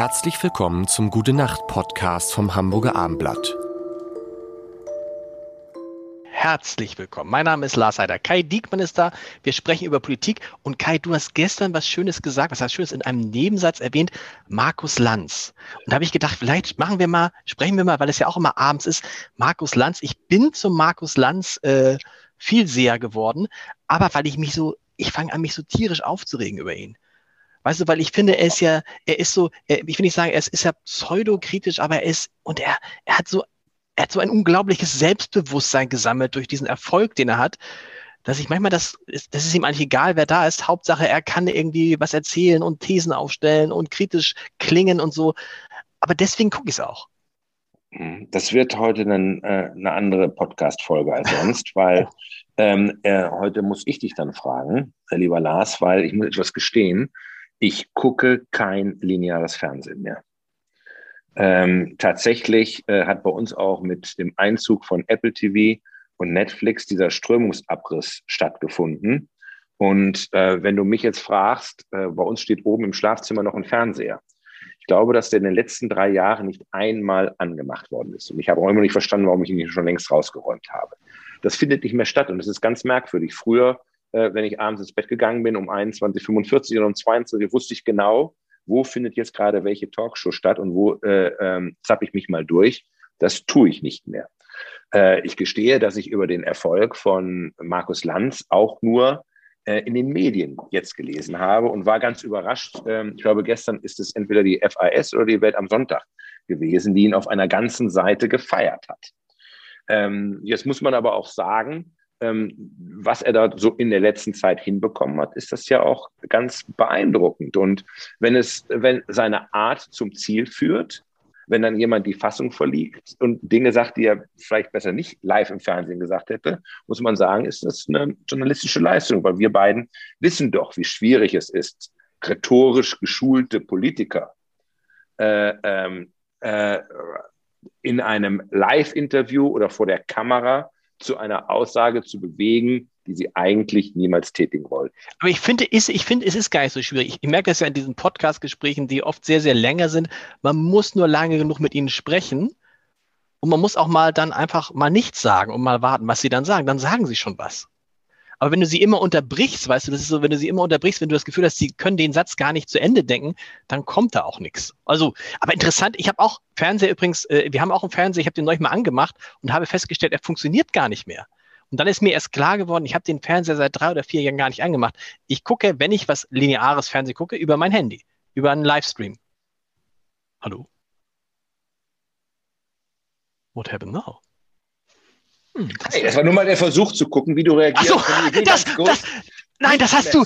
Herzlich willkommen zum Gute Nacht Podcast vom Hamburger Armblatt. Herzlich willkommen. Mein Name ist Lars Heider. Kai Diekmann ist da. Wir sprechen über Politik. Und Kai, du hast gestern was Schönes gesagt, was heißt Schönes in einem Nebensatz erwähnt, Markus Lanz. Und da habe ich gedacht, vielleicht machen wir mal, sprechen wir mal, weil es ja auch immer abends ist, Markus Lanz. Ich bin zum Markus Lanz äh, viel sehr geworden, aber weil ich mich so, ich fange an, mich so tierisch aufzuregen über ihn. Weißt du, weil ich finde, er ist ja, er ist so, er, ich will nicht sagen, er ist, ist ja pseudokritisch, aber er ist, und er, er hat so er hat so ein unglaubliches Selbstbewusstsein gesammelt durch diesen Erfolg, den er hat, dass ich manchmal das, das ist ihm eigentlich egal, wer da ist. Hauptsache, er kann irgendwie was erzählen und Thesen aufstellen und kritisch klingen und so. Aber deswegen gucke ich es auch. Hm, das wird heute eine, äh, andere Podcast-Folge als sonst, weil ähm, äh, heute muss ich dich dann fragen, äh, lieber Lars, weil ich muss etwas gestehen. Ich gucke kein lineares Fernsehen mehr. Ähm, tatsächlich äh, hat bei uns auch mit dem Einzug von Apple TV und Netflix dieser Strömungsabriss stattgefunden. Und äh, wenn du mich jetzt fragst, äh, bei uns steht oben im Schlafzimmer noch ein Fernseher. Ich glaube, dass der in den letzten drei Jahren nicht einmal angemacht worden ist. Und ich habe auch immer nicht verstanden, warum ich ihn schon längst rausgeräumt habe. Das findet nicht mehr statt und das ist ganz merkwürdig. Früher, äh, wenn ich abends ins Bett gegangen bin um 21.45 oder um 22 wusste ich genau, wo findet jetzt gerade welche Talkshow statt und wo äh, ähm, zapp ich mich mal durch. Das tue ich nicht mehr. Äh, ich gestehe, dass ich über den Erfolg von Markus Lanz auch nur äh, in den Medien jetzt gelesen habe und war ganz überrascht. Ähm, ich glaube, gestern ist es entweder die FAS oder die Welt am Sonntag gewesen, die ihn auf einer ganzen Seite gefeiert hat. Ähm, jetzt muss man aber auch sagen, was er da so in der letzten Zeit hinbekommen hat, ist das ja auch ganz beeindruckend. Und wenn es, wenn seine Art zum Ziel führt, wenn dann jemand die Fassung verliegt und Dinge sagt, die er vielleicht besser nicht live im Fernsehen gesagt hätte, muss man sagen, ist das eine journalistische Leistung, weil wir beiden wissen doch, wie schwierig es ist, rhetorisch geschulte Politiker äh, ähm, äh, in einem Live-Interview oder vor der Kamera zu einer Aussage zu bewegen, die sie eigentlich niemals tätigen wollen. Aber ich finde, ist, ich finde, es ist gar nicht so schwierig. Ich merke das ja in diesen Podcast-Gesprächen, die oft sehr, sehr länger sind. Man muss nur lange genug mit ihnen sprechen. Und man muss auch mal dann einfach mal nichts sagen und mal warten, was sie dann sagen. Dann sagen sie schon was. Aber wenn du sie immer unterbrichst, weißt du, das ist so, wenn du sie immer unterbrichst, wenn du das Gefühl hast, sie können den Satz gar nicht zu Ende denken, dann kommt da auch nichts. Also, aber interessant, ich habe auch Fernseher übrigens, äh, wir haben auch einen Fernseher, ich habe den neulich mal angemacht und habe festgestellt, er funktioniert gar nicht mehr. Und dann ist mir erst klar geworden, ich habe den Fernseher seit drei oder vier Jahren gar nicht angemacht. Ich gucke, wenn ich was lineares Fernsehen gucke, über mein Handy, über einen Livestream. Hallo? What happened now? Hm, das, hey, das war nur mal der Versuch zu gucken, wie du reagierst. So, das, das, nein, das hast du.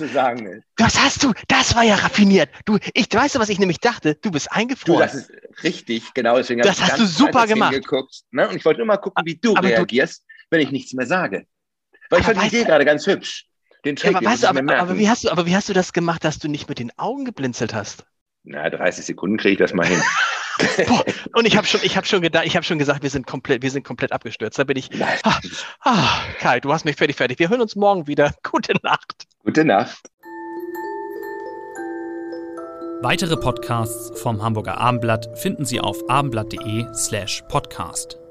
Das hast du. Das war ja raffiniert. Du, ich weißt du, was ich nämlich dachte. Du bist eingefroren. Du, das ist richtig, genau. Deswegen das hast du super gemacht. ne? Und ich wollte nur mal gucken, wie du aber reagierst, du, wenn ich nichts mehr sage. Weil ich fand die Idee gerade ganz hübsch. Den Trick, ja, aber, weißt du, aber, aber, wie hast du, aber wie hast du das gemacht, dass du nicht mit den Augen geblinzelt hast? Na, 30 Sekunden kriege ich das mal hin. Boah, und ich habe schon, ich habe schon gedacht, ich habe schon gesagt, wir sind komplett, wir sind komplett abgestürzt. Da bin ich. Ah, ah, Kai, du hast mich fertig, fertig. Wir hören uns morgen wieder. Gute Nacht. Gute Nacht. Weitere Podcasts vom Hamburger Abendblatt finden Sie auf abendblatt.de slash podcast.